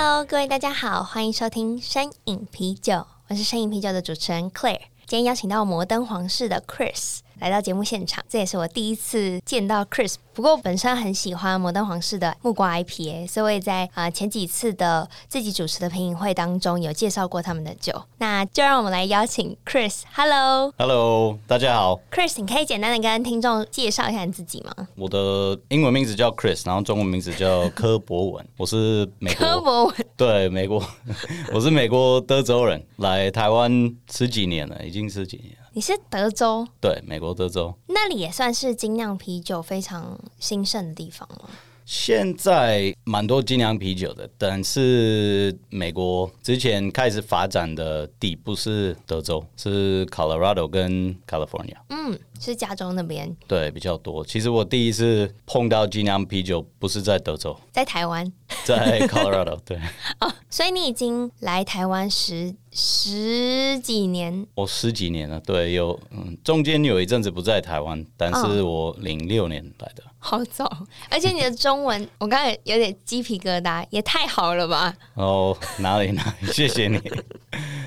Hello，各位大家好，欢迎收听山影啤酒，我是山影啤酒的主持人 Claire，今天邀请到摩登皇室的 Chris 来到节目现场，这也是我第一次见到 Chris。不过本身很喜欢摩登皇室的木瓜 IPA，所以我也在啊、呃、前几次的自己主持的品饮会当中有介绍过他们的酒。那就让我们来邀请 Chris。Hello，Hello，大家好。Chris，你可以简单的跟听众介绍一下你自己吗？我的英文名字叫 Chris，然后中文名字叫柯博文，我是美国。柯博文。对，美国，我是美国德州人，来台湾十几年了，已经十几年了。你是德州？对，美国德州。那里也算是精酿啤酒非常兴盛的地方吗？现在蛮多精酿啤酒的，但是美国之前开始发展的地不是德州，是 Colorado 跟 California。嗯，是加州那边。对，比较多。其实我第一次碰到精酿啤酒不是在德州，在台湾，在 Colorado。对。哦，所以你已经来台湾十十几年？我十几年了。对，有嗯，中间有一阵子不在台湾，但是我零六年来的。好早，而且你的中文，我刚才有点鸡皮疙瘩，也太好了吧？哦，哪里哪里，谢谢你。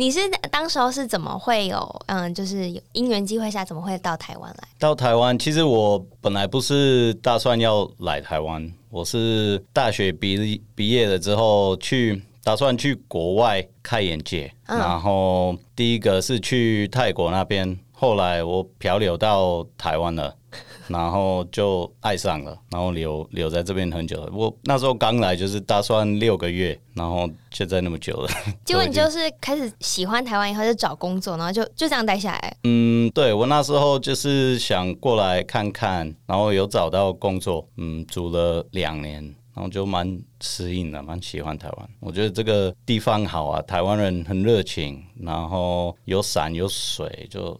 你是当时候是怎么会有嗯，就是有因缘机会下怎么会到台湾来？到台湾，其实我本来不是打算要来台湾，我是大学毕毕业了之后去打算去国外开眼界，嗯、然后第一个是去泰国那边，后来我漂流到台湾了。然后就爱上了，然后留留在这边很久了。我那时候刚来，就是打算六个月，然后现在那么久了。结果你就是开始喜欢台湾以后就找工作，然后就就这样待下来。嗯，对，我那时候就是想过来看看，然后有找到工作，嗯，住了两年，然后就蛮适应的，蛮喜欢台湾。我觉得这个地方好啊，台湾人很热情，然后有山有水，就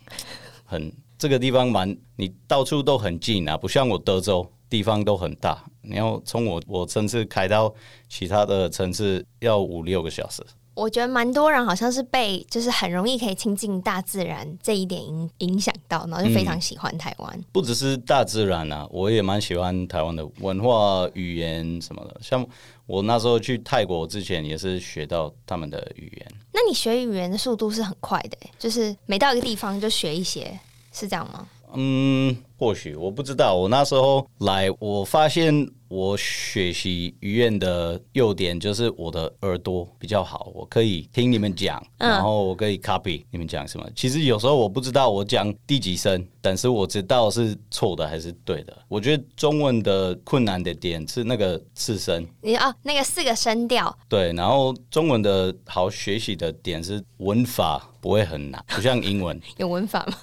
很。这个地方蛮，你到处都很近啊，不像我德州地方都很大，你要从我我城市开到其他的城市要五六个小时。我觉得蛮多人好像是被就是很容易可以亲近大自然这一点影影响到，然后就非常喜欢台湾。嗯，不只是大自然啊，我也蛮喜欢台湾的文化、语言什么的。像我那时候去泰国之前，也是学到他们的语言。那你学语言的速度是很快的，就是每到一个地方就学一些。是这样吗？嗯，或许我不知道。我那时候来，我发现。我学习语言的优点就是我的耳朵比较好，我可以听你们讲，然后我可以 copy 你们讲什么。其实有时候我不知道我讲第几声，但是我知道是错的还是对的。我觉得中文的困难的点是那个四声，你哦，那个四个声调。对，然后中文的好学习的点是文法不会很难，不像英文。有文法吗？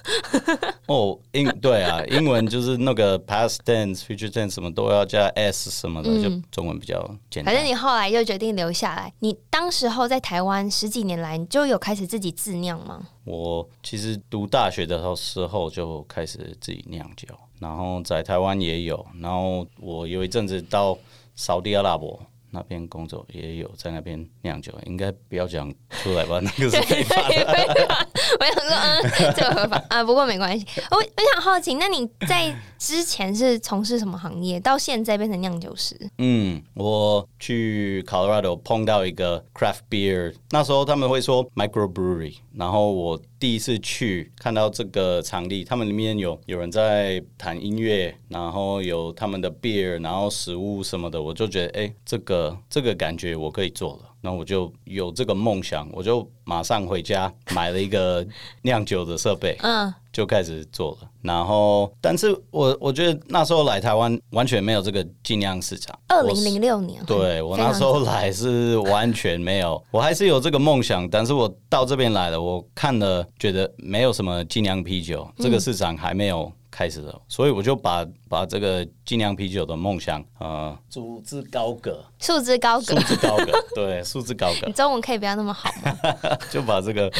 哦，英对啊，英文就是那个 past tense、future tense 什么都要加 s。什么的，就中文比较简单。反正你后来就决定留下来。你当时候在台湾十几年来，你就有开始自己自酿吗？我其实读大学的时候就开始自己酿酒，然后在台湾也有。然后我有一阵子到沙地阿拉伯。那边工作也有在那边酿酒，应该不要讲出来吧？那个是非法的。我想说，嗯，这个合法啊，不过没关系。我我想好奇，那你在之前是从事什么行业？到现在变成酿酒师？嗯，我去 Colorado 碰到一个 craft beer，那时候他们会说 micro brewery，然后我。第一次去看到这个场地，他们里面有有人在弹音乐，然后有他们的 beer，然后食物什么的，我就觉得，哎，这个这个感觉我可以做了。那我就有这个梦想，我就马上回家买了一个酿酒的设备，嗯，就开始做了。然后，但是我我觉得那时候来台湾完全没有这个精酿市场。二零零六年，我对我那时候来是完全没有，我还是有这个梦想，但是我到这边来了，我看了觉得没有什么精酿啤酒，这个市场还没有开始了，所以我就把把这个精酿啤酒的梦想，呃，束之高阁，束之高阁，束之高阁，对，束之高阁。你中文可以不要那么好吗？就把这个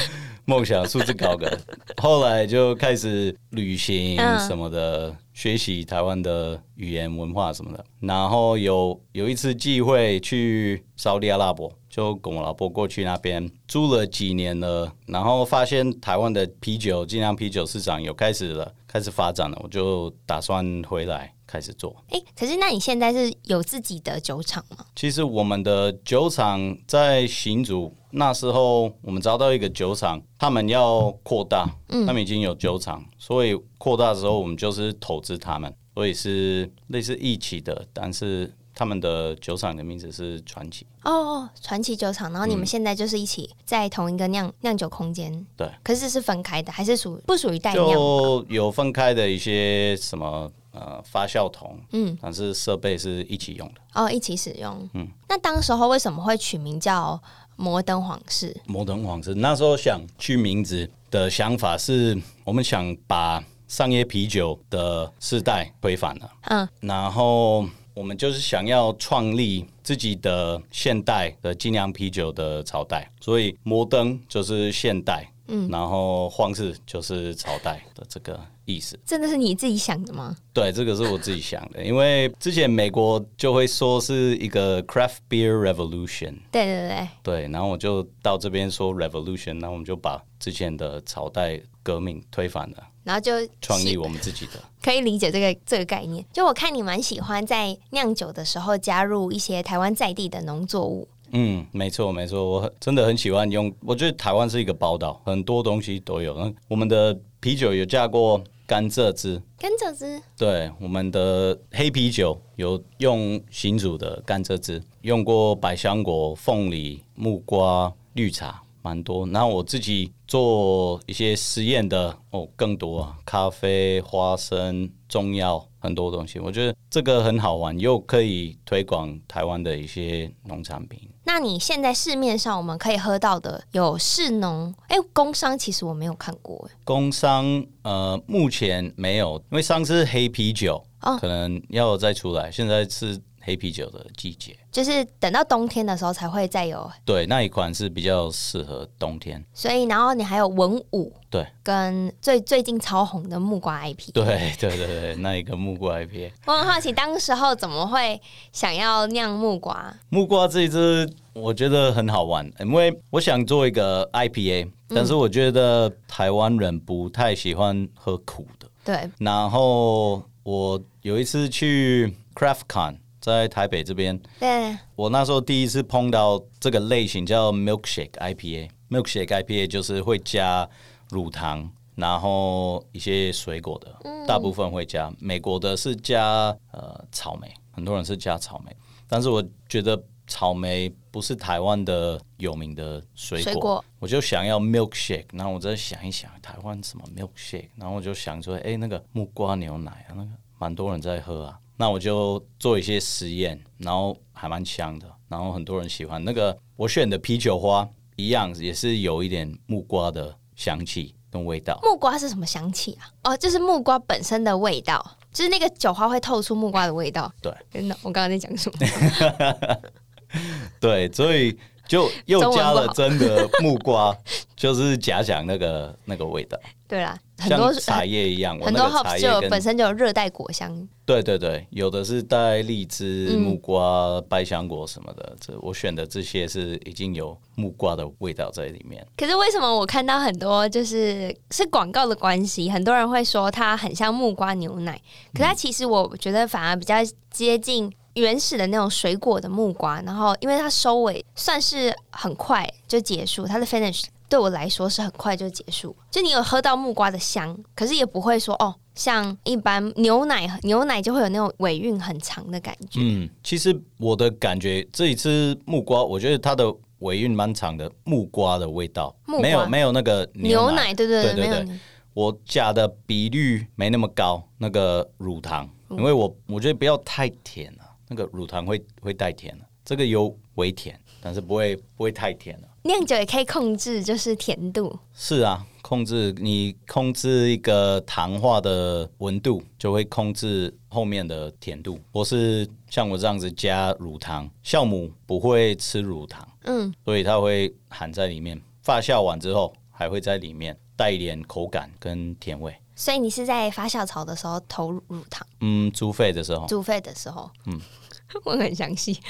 梦想束之高阁。后来就开始旅行什么的，嗯、学习台湾的语言文化什么的。然后有有一次机会去沙地阿拉伯。就跟我老婆过去那边住了几年了，然后发现台湾的啤酒，精酿啤酒市场有开始了，开始发展了，我就打算回来开始做。哎，可是那你现在是有自己的酒厂吗？其实我们的酒厂在新竹，那时候我们找到一个酒厂，他们要扩大，他们已经有酒厂，所以扩大的时候我们就是投资他们，所以是类似一起的，但是。他们的酒厂的名字是传奇哦，传奇酒厂。然后你们现在就是一起在同一个酿酿酒空间，对。可是是分开的，还是属不属于代酿？就有分开的一些什么呃发酵桶，嗯，但是设备是一起用的哦，一起使用。嗯，那当时候为什么会取名叫摩登皇室？摩登皇室那时候想取名字的想法是我们想把商业啤酒的世代推翻了，嗯，然后。我们就是想要创立自己的现代的精酿啤酒的朝代，所以摩登就是现代，嗯，然后皇室就是朝代的这个意思。真的是你自己想的吗？对，这个是我自己想的，因为之前美国就会说是一个 craft beer revolution，对对对，对，然后我就到这边说 revolution，然后我们就把之前的朝代革命推翻了。然后就创立我们自己的，可以理解这个这个概念。就我看你蛮喜欢在酿酒的时候加入一些台湾在地的农作物。嗯，没错没错，我真的很喜欢用。我觉得台湾是一个宝岛，很多东西都有。嗯，我们的啤酒有加过甘蔗汁，甘蔗汁。对，我们的黑啤酒有用新煮的甘蔗汁，用过百香果、凤梨、木瓜、绿茶。蛮多，然后我自己做一些实验的哦，更多啊，咖啡、花生、中药，很多东西。我觉得这个很好玩，又可以推广台湾的一些农产品。那你现在市面上我们可以喝到的有市农，哎，工商其实我没有看过，哎，工商呃目前没有，因为上次黑啤酒哦，可能要再出来，现在是。黑啤酒的季节，就是等到冬天的时候才会再有。对，那一款是比较适合冬天。所以，然后你还有文武，对，跟最最近超红的木瓜 IP。对，对，对，对，那一个木瓜 IP。我很好奇，当时候怎么会想要酿木瓜？木瓜这一支我觉得很好玩，因为我想做一个 IPA，但是我觉得台湾人不太喜欢喝苦的。对。然后我有一次去 CraftCon。在台北这边，对，我那时候第一次碰到这个类型叫 Milkshake IPA。Milkshake IPA 就是会加乳糖，然后一些水果的，嗯、大部分会加。美国的是加呃草莓，很多人是加草莓，但是我觉得草莓不是台湾的有名的水果，水果我就想要 Milkshake。然后我再想一想，台湾什么 Milkshake？然后我就想说，哎，那个木瓜牛奶啊，那个蛮多人在喝啊。那我就做一些实验，然后还蛮香的，然后很多人喜欢。那个我选的啤酒花一样，也是有一点木瓜的香气跟味道。木瓜是什么香气啊？哦，就是木瓜本身的味道，就是那个酒花会透出木瓜的味道。对，真的，我刚刚在讲什么？对，所以就 又加了真的木瓜，就是假想那个那个味道。对啦。很多像茶叶一样，很多 hops 就本身就有热带果香。对对对，有的是带荔枝、木瓜、百香果什么的。这我选的这些是已经有木瓜的味道在里面。可是为什么我看到很多就是是广告的关系，很多人会说它很像木瓜牛奶，可它其实我觉得反而比较接近原始的那种水果的木瓜。然后因为它收尾算是很快就结束，它的 finish。对我来说是很快就结束，就你有喝到木瓜的香，可是也不会说哦，像一般牛奶，牛奶就会有那种尾韵很长的感觉。嗯，其实我的感觉这一次木瓜，我觉得它的尾韵蛮长的，木瓜的味道，没有没有那个牛奶，牛奶对对对对对，我加的比率没那么高，那个乳糖，因为我我觉得不要太甜了，那个乳糖会会带甜了，这个有微甜，但是不会不会太甜了。酿酒也可以控制，就是甜度。是啊，控制你控制一个糖化的温度，就会控制后面的甜度。我是像我这样子加乳糖，酵母不会吃乳糖，嗯，所以它会含在里面。发酵完之后，还会在里面带一点口感跟甜味。所以你是在发酵槽的时候投乳糖？嗯，煮沸的时候。煮沸的时候，嗯，问很详细。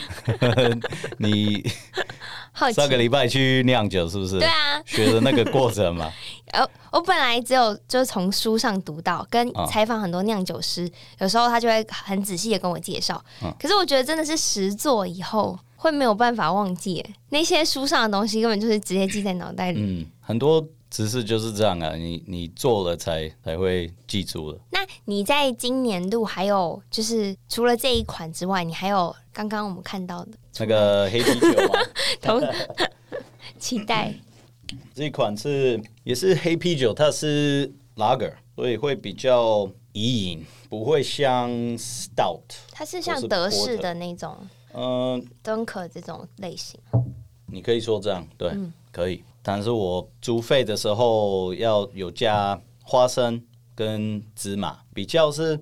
你 上个礼拜去酿酒是不是？对啊，学的那个过程嘛。呃，我本来只有就是从书上读到，跟采访很多酿酒师，哦、有时候他就会很仔细的跟我介绍。嗯、可是我觉得真的是实做以后会没有办法忘记，那些书上的东西根本就是直接记在脑袋里。嗯，很多。只是就是这样啊，你你做了才才会记住了。那你在今年度还有就是除了这一款之外，你还有刚刚我们看到的那个黑啤酒吗？同期待。这一款是也是黑啤酒，它是 Lager，所以会比较宜饮，不会像 Stout。它是像德式的那种，嗯，敦刻这种类型。你可以说这样，对，嗯、可以。但是我煮沸的时候要有加花生跟芝麻，比较是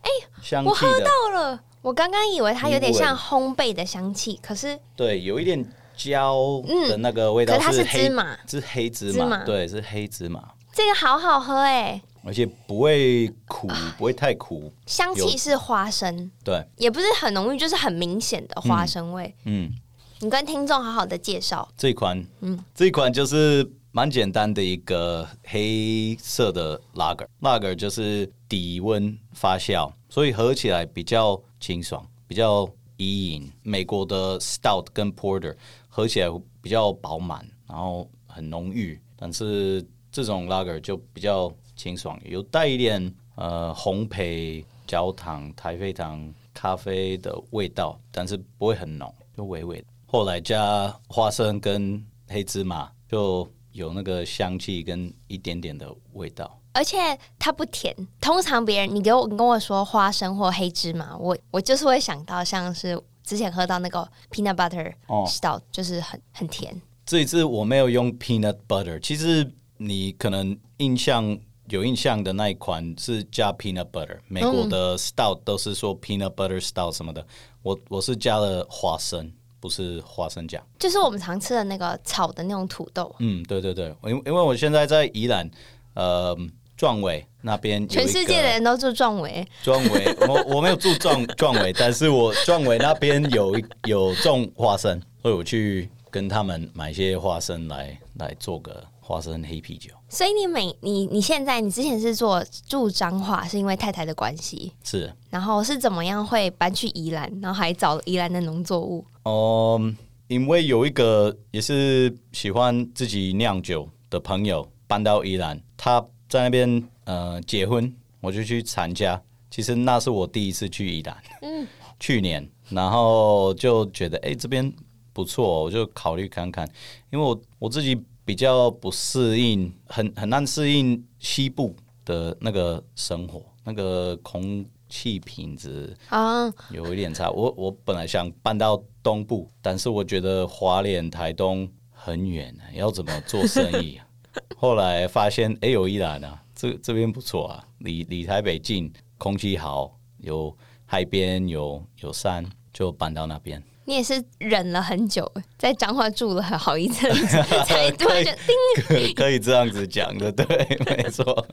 哎，香。我喝到了，我刚刚以为它有点像烘焙的香气，可是对，有一点焦的那个味道。可是它是芝麻，是黑芝麻，对，是黑芝麻。这个好好喝哎，而且不会苦，不会太苦。香气是花生，对，也不是很浓郁，就是很明显的花生味。嗯。你跟听众好好的介绍这一款，嗯，这一款就是蛮简单的一个黑色的 Lager，Lager 就是低温发酵，所以喝起来比较清爽，比较宜饮。美国的 Stout 跟 Porter 喝起来比较饱满，然后很浓郁，但是这种 Lager 就比较清爽，有带一点呃烘焙、焦糖、太妃糖、咖啡的味道，但是不会很浓，就微微的。后来加花生跟黑芝麻，就有那个香气跟一点点的味道，而且它不甜。通常别人你给我你跟我说花生或黑芝麻，我我就是会想到像是之前喝到那个 peanut butter stout，哦，就是很很甜。这一次我没有用 peanut butter，其实你可能印象有印象的那一款是加 peanut butter，美国的 stout 都是说 peanut butter stout 什么的，我我是加了花生。不是花生酱，就是我们常吃的那个炒的那种土豆。嗯，对对对，因因为我现在在宜兰，呃，壮伟那边，全世界的人都住壮伟。壮伟，我我没有住壮壮伟，但是我壮伟那边有有种花生，所以我去跟他们买一些花生来来做个。花生黑啤酒，所以你每你你现在你之前是做住彰化，是因为太太的关系是，然后是怎么样会搬去宜兰，然后还找宜兰的农作物？哦、嗯，因为有一个也是喜欢自己酿酒的朋友搬到宜兰，他在那边呃结婚，我就去参加。其实那是我第一次去宜兰，嗯，去年，然后就觉得哎、欸、这边不错，我就考虑看看，因为我我自己。比较不适应，很很难适应西部的那个生活，那个空气品质啊有一点差。我我本来想搬到东部，但是我觉得华联、台东很远，要怎么做生意？后来发现，哎、欸，有宜兰啊，这这边不错啊，离离台北近，空气好，有海边，有有山，就搬到那边。你也是忍了很久，在彰化住了好一阵子，才突然就叮，可以这样子讲的，对，没错。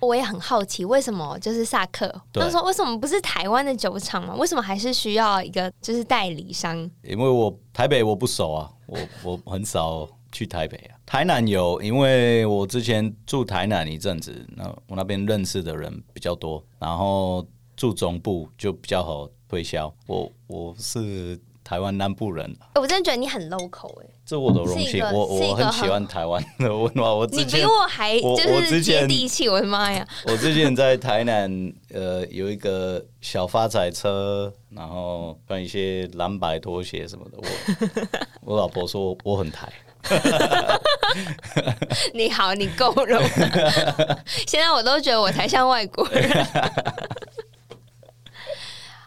我也很好奇，为什么就是萨克？他说为什么不是台湾的酒厂吗？为什么还是需要一个就是代理商？因为我台北我不熟啊，我我很少去台北啊。台南有，因为我之前住台南一阵子，那我那边认识的人比较多，然后住中部就比较好。推销我，我是台湾南部人，欸，我真的觉得你很 local 哎，这我的荣幸，我我很喜欢台湾的文化。我你比我还就是接地气，我的妈呀！我之前在台南，呃，有一个小发财车，然后穿一些蓝白拖鞋什么的。我 我老婆说我很台。你好，你够了。现在我都觉得我才像外国人。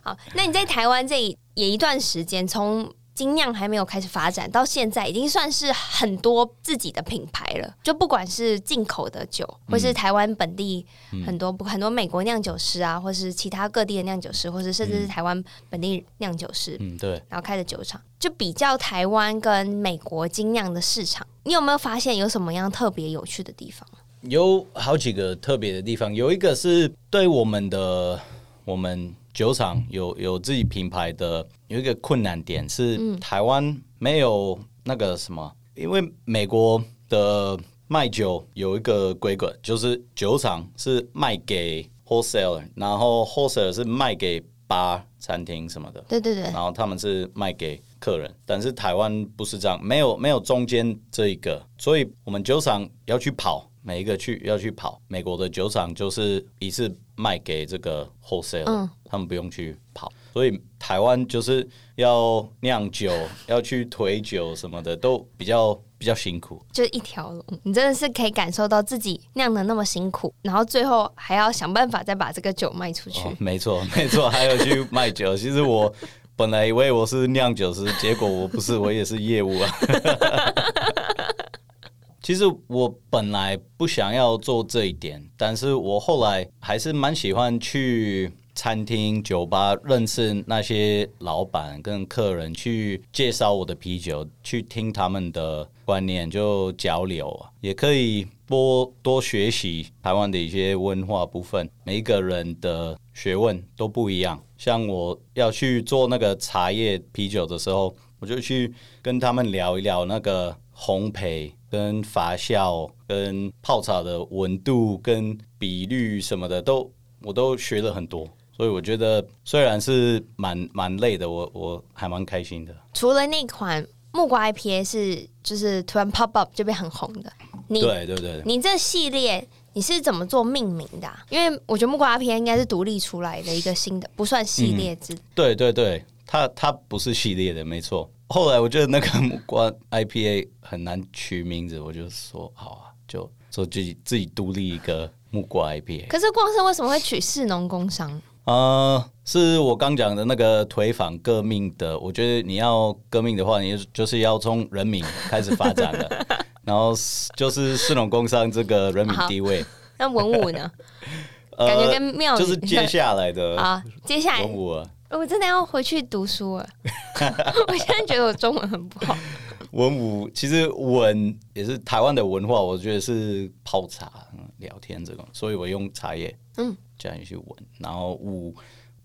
好，那你在台湾这也一段时间，从精酿还没有开始发展，到现在已经算是很多自己的品牌了。就不管是进口的酒，或是台湾本地很多、嗯、很多美国酿酒师啊，或是其他各地的酿酒师，或是甚至是台湾本地酿酒师，嗯，对，然后开的酒厂，就比较台湾跟美国精酿的市场，你有没有发现有什么样特别有趣的地方？有好几个特别的地方，有一个是对我们的我们。酒厂有有自己品牌的，有一个困难点是台湾没有那个什么，因为美国的卖酒有一个规格，就是酒厂是卖给 wholesaler，然后 wholesaler 是卖给 bar 餐厅什么的，对对对，然后他们是卖给客人，但是台湾不是这样，没有没有中间这一个，所以我们酒厂要去跑。每一个去要去跑，美国的酒厂就是一次卖给这个 wholesale，嗯，他们不用去跑，所以台湾就是要酿酒，要去推酒什么的，都比较比较辛苦。就一条龙，你真的是可以感受到自己酿的那么辛苦，然后最后还要想办法再把这个酒卖出去。哦，没错，没错，还有去卖酒。其实我本来以为我是酿酒师，结果我不是，我也是业务啊。其实我本来不想要做这一点，但是我后来还是蛮喜欢去餐厅、酒吧认识那些老板跟客人，去介绍我的啤酒，去听他们的观念，就交流啊，也可以多多学习台湾的一些文化部分。每一个人的学问都不一样，像我要去做那个茶叶啤酒的时候，我就去跟他们聊一聊那个烘焙。跟发酵、跟泡茶的温度、跟比率什么的，都我都学了很多，所以我觉得虽然是蛮蛮累的，我我还蛮开心的。除了那款木瓜 IPA 是就是突然 pop up 就变很红的，你对对对，你这系列你是怎么做命名的啊？因为我觉得木瓜 IPA 应该是独立出来的一个新的，不算系列之。嗯，对对对，它它不是系列的，没错。后来我觉得那个木瓜 IPA 很难取名字，我就说好啊，就说自己自己独立一个木瓜 IPA。可是光是为什么会取士农工商？呃，是我刚讲的那个推反革命的。我觉得你要革命的话，你就是要从人民开始发展的，然后就是士农工商这个人民地位。那文武呢？感觉跟庙、呃、就是接下来的 啊，接下来文武。我真的要回去读书了。我现在觉得我中文很不好。文武其实文也是台湾的文化，我觉得是泡茶、聊天这种，所以我用茶叶嗯这样去文。然后武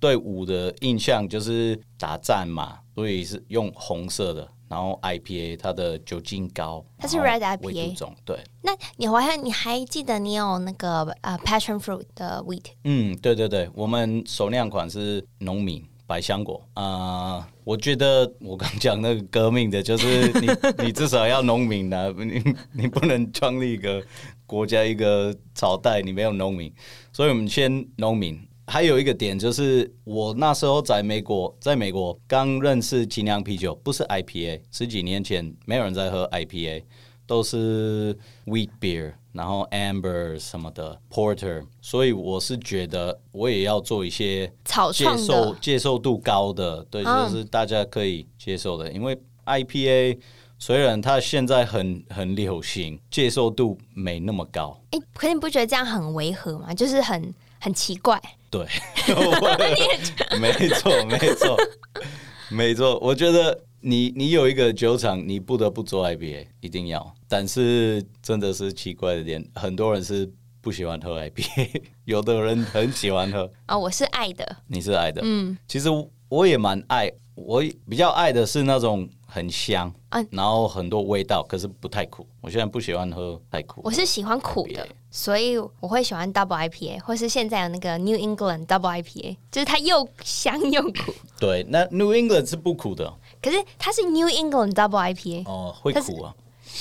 对武的印象就是打战嘛，所以是用红色的。然后 IPA 它的酒精高，它是 Red IPA。对，那你好像你还记得你有那个呃 Passion Fruit 的 Wheat？嗯，对对对，我们首酿款是农民。百香果啊、我觉得我刚讲那个革命的，就是你，你至少要农民的、你你不能创立一个国家一个朝代，你没有农民，所以我们先农民。还有一个点就是，我那时候在美国，在美国刚认识精酿啤酒，不是 IPA，十几年前没有人在喝 IPA，都是 Wheat Beer。然后 Amber 什么的 Porter，所以我是觉得我也要做一些接受接受度高的，对，就是大家可以接受的。因为 IPA 虽然它现在很很流行，接受度没那么高。哎，可是你不觉得这样很违和吗？就是很很奇怪。对，没错，没错，没错。我觉得你你有一个酒厂，你不得不做 IPA，一定要。但是真的是奇怪的点，很多人是不喜欢喝 IPA，有的人很喜欢喝。啊、哦，我是爱的，你是爱的，嗯，其实我也蛮爱，我比较爱的是那种很香，啊、然后很多味道，可是不太苦。我现在不喜欢喝太苦，我是喜欢苦的，所以我会喜欢 Double IPA，或是现在有那个 New England Double IPA，就是它又香又苦。对，那 New England 是不苦的，可是它是 New England Double IPA，哦，会苦啊。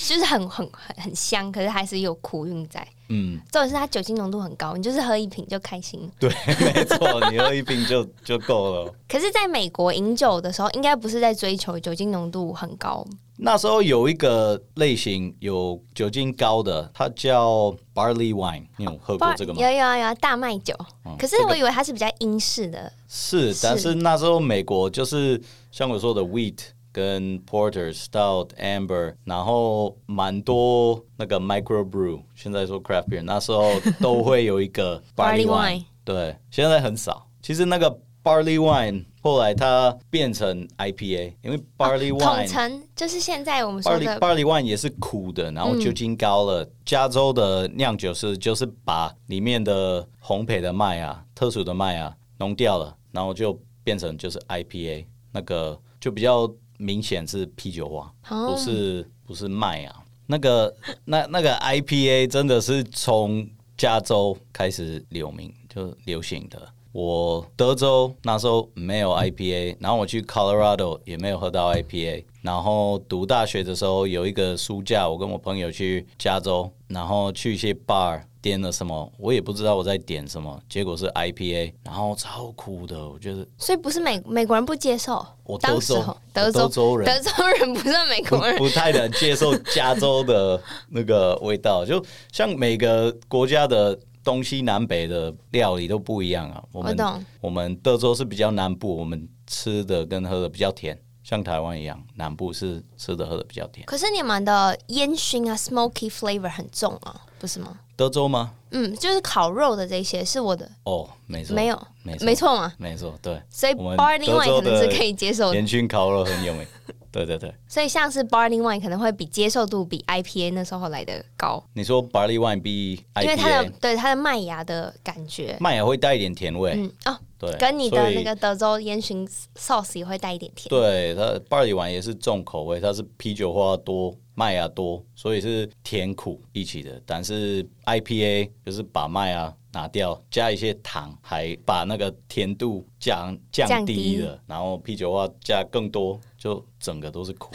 就是很很很很香，可是还是有苦韵在。嗯，重点是它酒精浓度很高，你就是喝一瓶就开心。对，没错，你喝一瓶就 就够了。可是，在美国饮酒的时候，应该不是在追求酒精浓度很高。那时候有一个类型有酒精高的，它叫 Barley Wine，你有喝过这个吗？有有有，大麦酒。嗯，可是我以为它是比较英式的。是，但是那时候美国就是像我说的 Wheat。跟 Porter、Stout、Amber，然后蛮多那个 Micro Brew，现在说 Craft Beer，那时候都会有一个 Barley Wine，对，现在很少。其实那个 Barley Wine 后来它变成 IPA，因为 Barley Wine 统称就是现在我们说的 Barley Wine 也是苦的，然后酒精高了。嗯、加州的酿酒师就是把里面的烘焙的麦啊、特殊的麦啊弄掉了，然后就变成就是 IPA，那个就比较明显是啤酒花，不是不是麦啊。那个那那个 IPA 真的是从加州开始流名就流行的。我德州那时候没有 IPA，然后我去 Colorado 也没有喝到 IPA，然后读大学的时候有一个暑假，我跟我朋友去加州，然后去一些 bar 点了什么，我也不知道我在点什么，结果是 IPA，然后超苦的，我觉得。所以不是美美国人不接受，我德州德州，德州人，德州人不是美国人，不，不太能接受加州的那个味道，就像每个国家的。东西南北的料理都不一样啊。我们我懂，我们德州是比较南部，我们吃的跟喝的比较甜，像台湾一样，南部是吃的喝的比较甜。可是你们的烟熏啊，smoky flavor 很重啊，不是吗？德州吗？嗯，就是烤肉的这些是我的哦，没错，没有，没没错吗？没错，对。所以 Barley 可能是可以接受的，烟熏烤肉很有名。对对对，所以像是 Barley Wine 可能会比接受度比 IPA 那时候来的高。你说 Barley Wine 比 IPA，因为它的对它的麦芽的感觉，麦芽会带一点甜味。嗯哦，对，跟你的那个德州烟熏 sauce 也会带一点甜。对，它 Barley Wine 也是重口味，它是啤酒花多，麦芽多，所以是甜苦一起的。但是 IPA 就是把麦芽拿掉，加一些糖，还把那个甜度降降低了，低然后啤酒花加更多。就整个都是苦，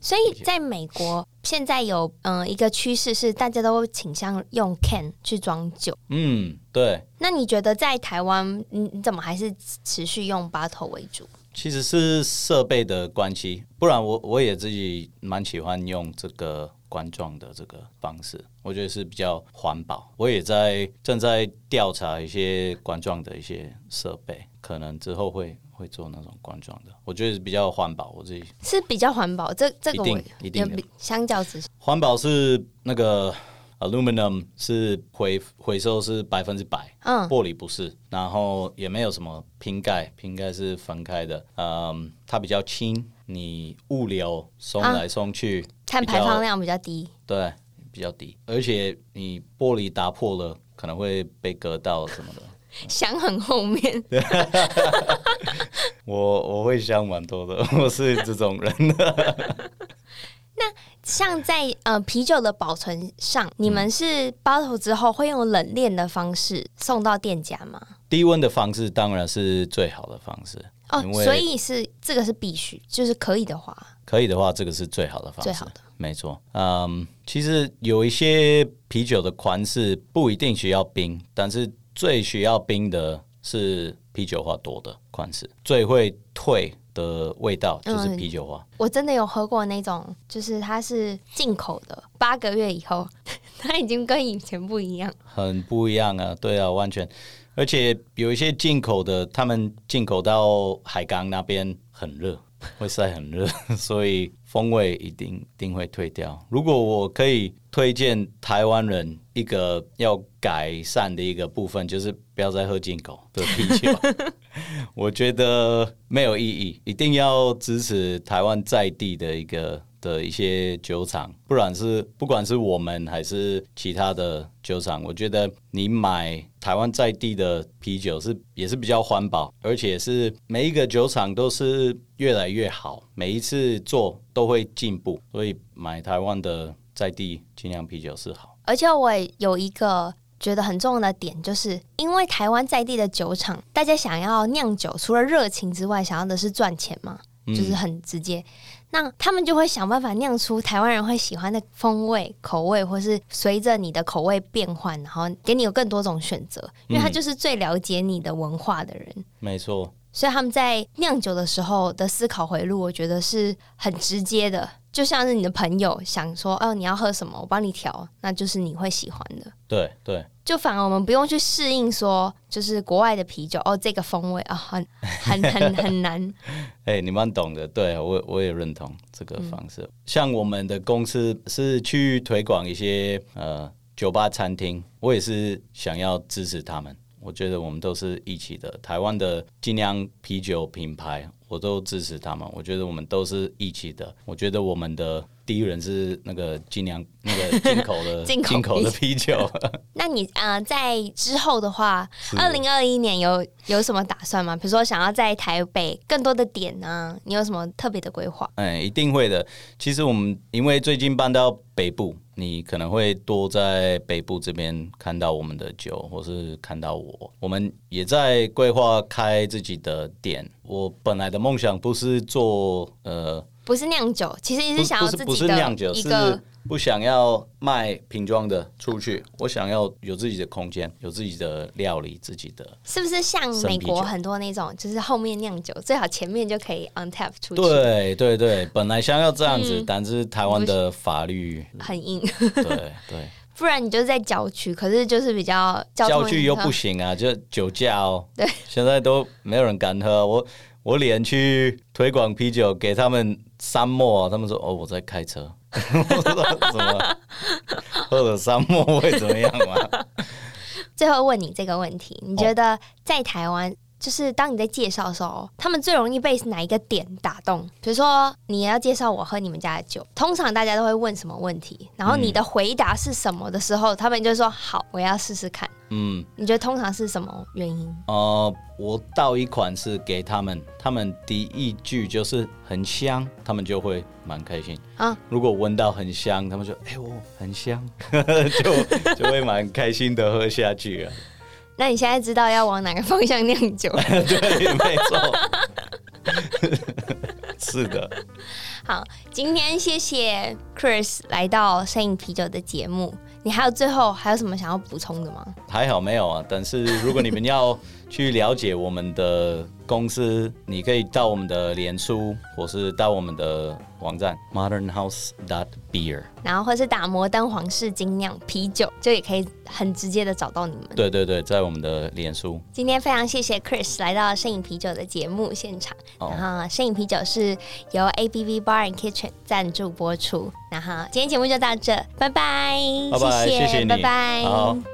所以在美国现在有嗯、呃、一个趋势是大家都倾向用 can 去装酒。嗯，对。那你觉得在台湾，你你怎么还是持续用 bottle 为主？其实是设备的关系，不然我我也自己蛮喜欢用这个冠状的这个方式，我觉得是比较环保。我也在正在调查一些冠状的一些设备，可能之后会。会做那种罐装的，我觉得是比较环保。我自己是比较环保，这这个我一定一定相较之下，环保是那个 aluminum 是回回收是百分之百，嗯，玻璃不是，然后也没有什么瓶盖，瓶盖是分开的，嗯，它比较轻，你物流送来送去，啊，碳排放量比较低，对，比较低，而且你玻璃打破了，可能会被割到什么的。想很后面。我，我我会想蛮多的，我是这种人。那像在呃啤酒的保存上，你们是包头之后会用冷链的方式送到店家吗？低温的方式当然是最好的方式哦，所以是这个是必须，就是可以的话，可以的话，这个是最好的方式，最好的，没错。嗯，其实有一些啤酒的款式不一定需要冰，但是。最需要冰的是啤酒花多的款式，最会退的味道就是啤酒花。嗯，我真的有喝过那种，就是它是进口的，八个月以后，它已经跟以前不一样，很不一样啊！对啊，完全。而且有一些进口的，他们进口到海港那边很热，会晒很热，所以风味一定一定会退掉。如果我可以推荐台湾人一个要改善的一个部分，就是不要再喝进口的啤酒。我觉得没有意义，一定要支持台湾在地的一个。的一些酒厂，不管是不管是我们还是其他的酒厂，我觉得你买台湾在地的啤酒是也是比较环保，而且是每一个酒厂都是越来越好，每一次做都会进步，所以买台湾的在地精酿啤酒是好。而且我也有一个觉得很重要的点，就是因为台湾在地的酒厂，大家想要酿酒，除了热情之外，想要的是赚钱嘛，就是很直接。嗯那他们就会想办法酿出台湾人会喜欢的风味、口味，或是随着你的口味变换，然后给你有更多种选择，因为他就是最了解你的文化的人。嗯，没错。所以他们在酿酒的时候的思考回路，我觉得是很直接的。就像是你的朋友想说，哦，你要喝什么，我帮你调，那就是你会喜欢的。对对，就反而我们不用去适应说，就是国外的啤酒哦，这个风味啊、哦，很 很很很难。哎、欸，你蛮懂的，对我我也认同这个方式。嗯、像我们的公司是去推广一些呃酒吧餐厅，我也是想要支持他们。我觉得我们都是一起的，台湾的精酿啤酒品牌，我都支持他们。我觉得我们都是一起的。我觉得我们的第一人是那个精酿那个进口的 进口的啤酒。那你呃，在之后的话，二零二一年有有什么打算吗？比如说想要在台北更多的点呢？你有什么特别的规划？嗯，一定会的。其实我们因为最近搬到北部。你可能会多在北部这边看到我们的酒，或是看到我。我们也在规划开自己的店。我本来的梦想不是做呃，不是酿酒，其实你是想要自己的不是酿酒，是不想要卖瓶装的出去。我想要有自己的空间，有自己的料理，自己的。是不是像美国很多那种，就是后面酿酒，最好前面就可以 on tap 出去？对对对，本来想要这样子，嗯、但是台湾的法律很硬。对对，不然你就在郊区，可是就是比较郊区又不行啊，就酒驾哦。对，现在都没有人敢喝我。我连去推广啤酒给他们沙漠啊，他们说：“哦，我在开车。”我说：“怎么喝了沙漠会怎么样吗？” 最后问你这个问题：你觉得在台湾？就是当你在介绍的时候，他们最容易被哪一个点打动？比如说你要介绍我喝你们家的酒，通常大家都会问什么问题？然后你的回答是什么的时候，他们就说好，我要试试看。嗯，你觉得通常是什么原因？呃，我倒一款是给他们，他们第一句就是很香，他们就会蛮开心啊。如果闻到很香，他们说哎呦很香，就 就会蛮开心的喝下去了。那你现在知道要往哪个方向酿酒？对，没错，是的。好，今天谢谢 Chris 来到摄影啤酒的节目。你还有最后还有什么想要补充的吗？还好没有啊，但是如果你们要去了解我们的公司，你可以到我们的脸书，或是到我们的网站 Modern House dot Beer，然后或是打摩登皇室精酿啤酒，就也可以很直接的找到你们。对对对，在我们的脸书。今天非常谢谢 Chris 来到摄影啤酒的节目现场。Oh. 然后摄影啤酒是由 ABV Bar and Kitchen 赞助播出。然后今天节目就到这，拜拜，拜拜，谢谢，谢谢你，拜拜。